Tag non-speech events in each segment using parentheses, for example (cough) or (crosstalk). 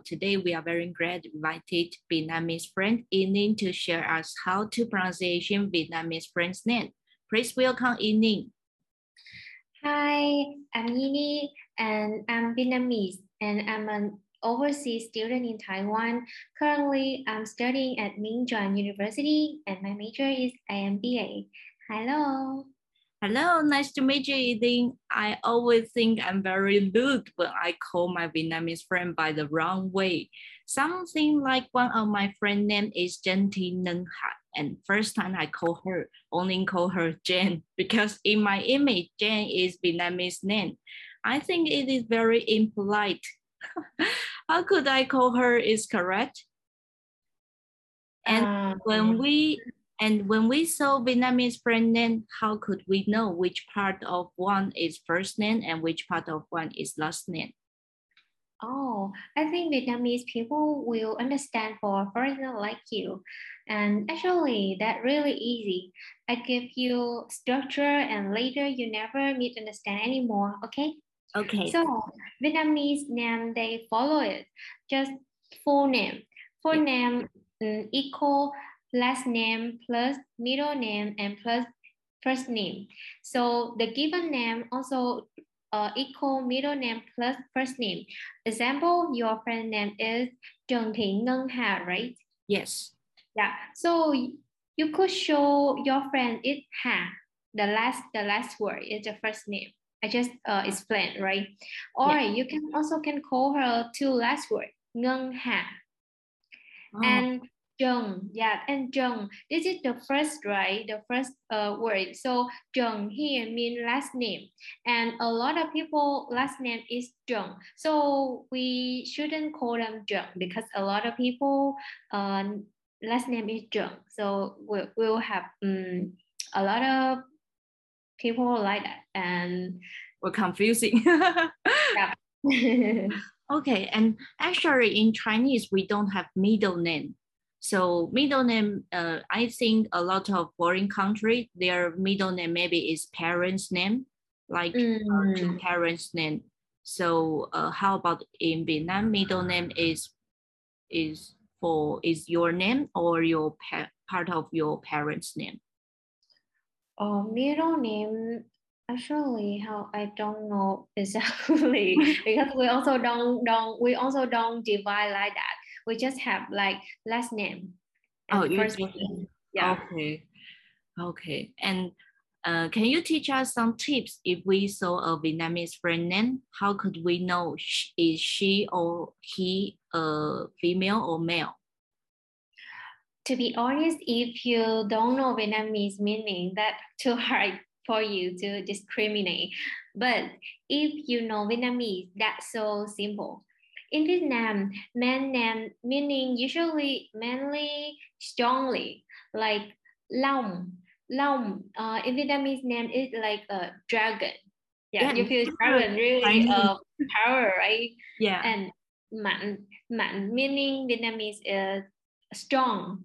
Today we are very glad invited Vietnamese friend Yini to share us how to pronunciation Vietnamese friend's name. Please welcome Yini. Hi, I'm Yini and I'm Vietnamese and I'm an overseas student in Taiwan. Currently, I'm studying at Ming Chuan University and my major is IMBA. Hello. Hello, nice to meet you, Eden. I always think I'm very rude when I call my Vietnamese friend by the wrong way. Something like one of my friend name is Jen Thi Nâng Hat. And first time I call her, only call her Jen because in my image, Jen is Vietnamese name. I think it is very impolite. (laughs) How could I call her is correct? And um, when we and when we saw Vietnamese friend name, how could we know which part of one is first name and which part of one is last name? Oh, I think Vietnamese people will understand for a foreigner like you. And actually, that really easy. I give you structure and later you never need to understand anymore, okay? Okay. So Vietnamese name, they follow it. Just full name. Full name um, equal last name plus middle name and plus first name. So the given name also uh, equal middle name plus first name. Example, your friend name is Trần Thị Ngân Hà, right? Yes. Yeah. So you could show your friend it Ha. The last the last word is the first name. I just uh, explained, right? Or yeah. you can also can call her two last word, Ngân Hà. Oh. And Jung, yeah, and Jung. This is the first, right? The first uh, word. So Jung here mean last name, and a lot of people last name is Jung. So we shouldn't call them Jung because a lot of people uh, last name is Jung. So we will have um, a lot of people like that, and we're confusing. (laughs) yeah. (laughs) okay, and actually in Chinese we don't have middle name so middle name, uh, I think a lot of foreign country, their middle name maybe is parents' name, like mm. uh, two parents' name. So uh, how about in Vietnam, middle name is is for is your name or your part of your parents' name? Oh, middle name actually how I don't know (laughs) exactly because we also don't don't we also don't divide like that we just have like last name. Oh, first name. Yeah. Okay. Okay. And uh, can you teach us some tips if we saw a Vietnamese friend name? How could we know is she or he a female or male? To be honest, if you don't know Vietnamese meaning, that's too hard for you to discriminate. But if you know Vietnamese, that's so simple. In Vietnam, man name meaning usually manly, strongly, like Long. Long uh, in Vietnamese name is like a dragon. Yeah, yeah. you feel (laughs) dragon really uh, power, right? Yeah. And man, man meaning Vietnamese is strong.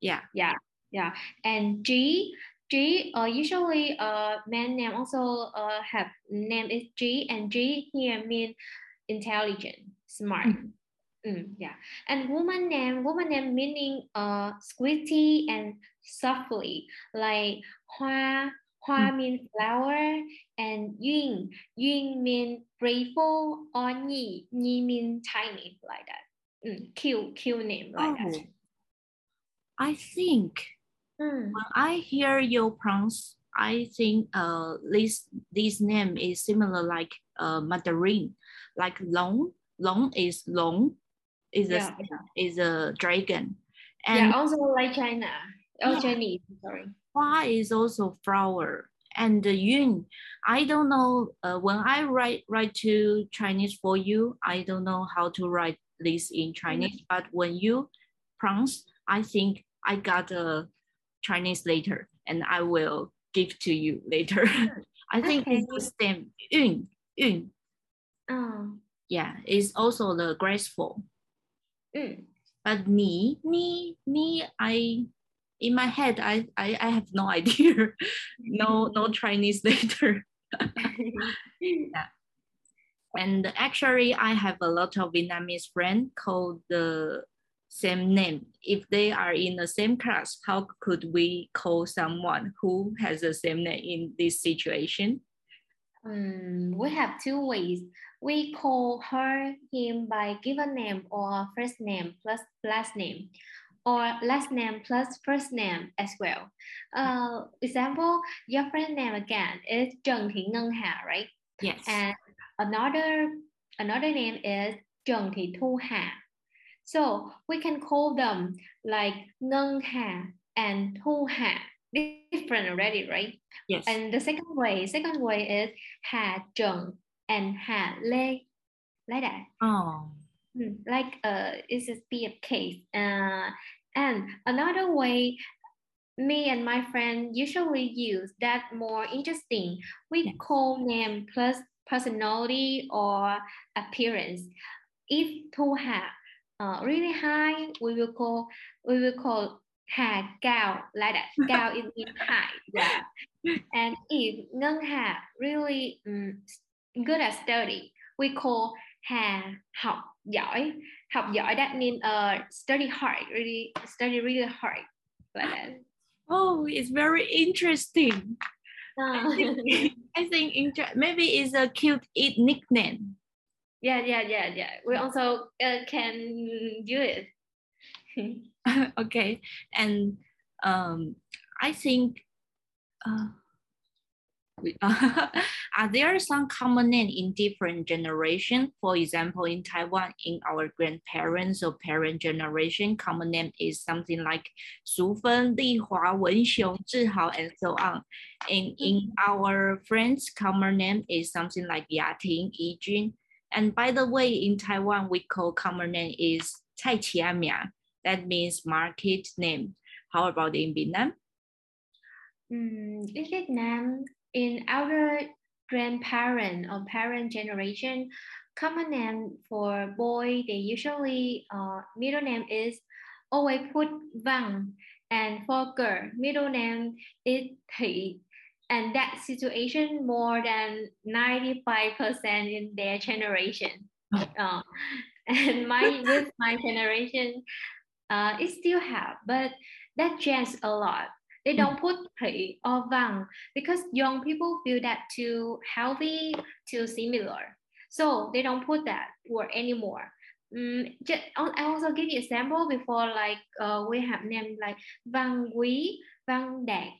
Yeah. Yeah. Yeah. And G G uh, usually uh man name also uh have name is G and G here mean intelligent smart. Mm. Mm, yeah. And woman name, woman name meaning uh sweetie and softly, like Hoa, Hoa mm. means flower, and Yun, Yun mean grateful, or Nhi, Nhi mean tiny, like that. Mm, cute, cute name like oh. that. I think mm. when I hear your pronounce, I think uh this this name is similar like uh Mandarin, like long long is long is a yeah. is a dragon and yeah also like china oh yeah. chinese sorry Hoa is also flower and the yun i don't know uh, when i write write to chinese for you i don't know how to write this in chinese mm -hmm. but when you pronounce i think i got a chinese later and i will give to you later (laughs) i think okay. it's the same yun yun oh yeah, it's also the graceful. Mm. But me, me, me, I in my head I I, I have no (laughs) idea. no no (laughs) Chinese later. (laughs) yeah. And actually, I have a lot of Vietnamese friends called the same name. If they are in the same class, how could we call someone who has the same name in this situation? Um, we have two ways. We call her, him by given name or first name plus last name or last name plus first name as well. Uh, example, your friend name again is Trần Thị Ngân Hà, right? Yes. And another another name is Trần Thị Thu Hà. So we can call them like Ngân Hà and Thu Hà. Different already, right? Yes. And the second way, second way is Hà Trần and Hà Lê, like that. Oh. Mm, Like uh, it's a be a case. Uh, and another way, me and my friend usually use that more interesting. We call name plus personality or appearance. If Thu Hà uh, really high, we will call we will call Hà Cao like that. (laughs) Cao is mean high, yeah. And if Ngân Hà really um, good at study, we call Hà học giỏi. Học giỏi that means uh, study hard, really study really hard. Like that. (laughs) Oh, it's very interesting. Uh, I think (laughs) inter- maybe it's a cute it nickname. yeah, yeah, yeah, yeah. We also uh, can do it. (laughs) okay, and um, I think uh, (laughs) are there some common name in different generation? For example, in Taiwan, in our grandparents or parent generation, common name is something like Su Fen, Li Hua, Wen Xiong, Zhi Hao, and so on. And in our friends, common name is something like Ya Ting, Yi Jun. And by the way, in Taiwan, we call common name is Cai Qia Mia. That means market name. How about in Vietnam? Mm, in Vietnam, in our grandparent or parent generation, common name for boy, they usually uh, middle name is always put Văn, and for girl, middle name is Thị. And that situation more than 95% in their generation. (laughs) Uh, and my with my generation, uh, it still have, but that changed a lot. They don't put Thị or Vang because young people feel that too healthy, too similar. So they don't put that word anymore. Mm, just, I also give you example before like uh, we have named like Văn Quý, Văn Đạt,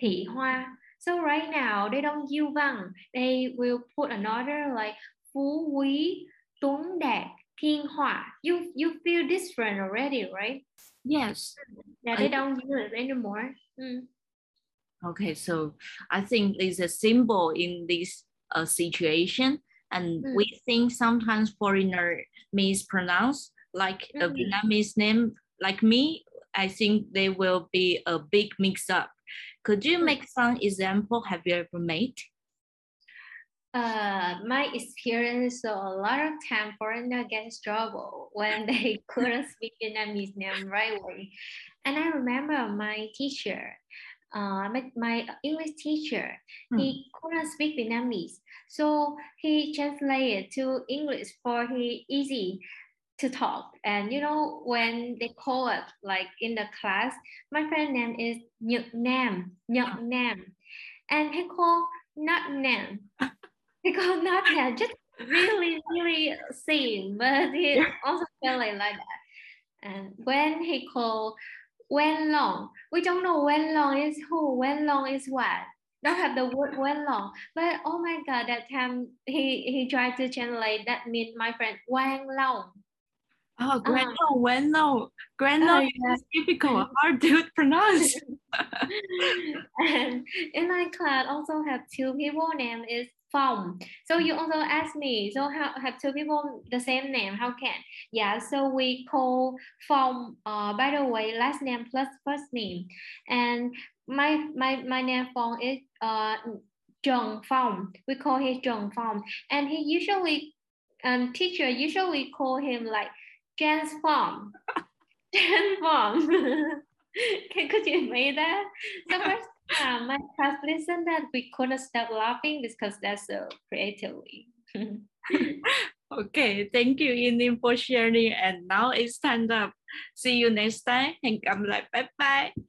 Thị Hoa. So right now they don't use Văn. They will put another like Phú Quý, Tuấn Đạt, Thiên Hoa. You you feel different already, right? Yes. Yeah, I- they don't use it anymore. Mm. Okay, so I think there's a symbol in this uh, situation, and Mm. we think sometimes foreigner mispronounce like a Mhm. Vietnamese name. Like me, I think there will be a big mix-up. Could you Mm. make some example? Have you ever made? Uh, my experience, so a lot of time foreigner get in trouble when (laughs) they couldn't speak Vietnamese name right away. And I remember my teacher, uh, my, my English teacher, he couldn't speak Vietnamese. So he translated to English for he easy to talk. And you know, when they call it like in the class, my friend name is Nhật Nam, Nhật Nam. And he called not Nam. He called not (laughs) Nam, just really, really same, but he also felt like, like that. And when he called Wen Long, we don't know Wen Long is who, Wen Long is what. Don't have the word Wen Long. But oh my god, that time he he tried to translate that means my friend Wang Long. Oh, Grano, Weno. Grano Oh, is difficult, hard to (laughs) pronounce. (laughs) and in my class also have two people name is Phong. So you also ask me, so how have two people the same name? How can? Yeah, so we call Phong. Uh, by the way, last name plus first name, and my my my name Phong is uh Zheng Phong. We call him Zheng Phong, and he usually um teacher usually call him like transform, transform. (laughs) (laughs) Can, could you imagine that? So first time my class listened that we couldn't stop laughing because that's so creatively. (laughs) okay, thank you, Yini, for sharing. And now it's time up. See you next time. Hẹn gặp lại. Bye bye.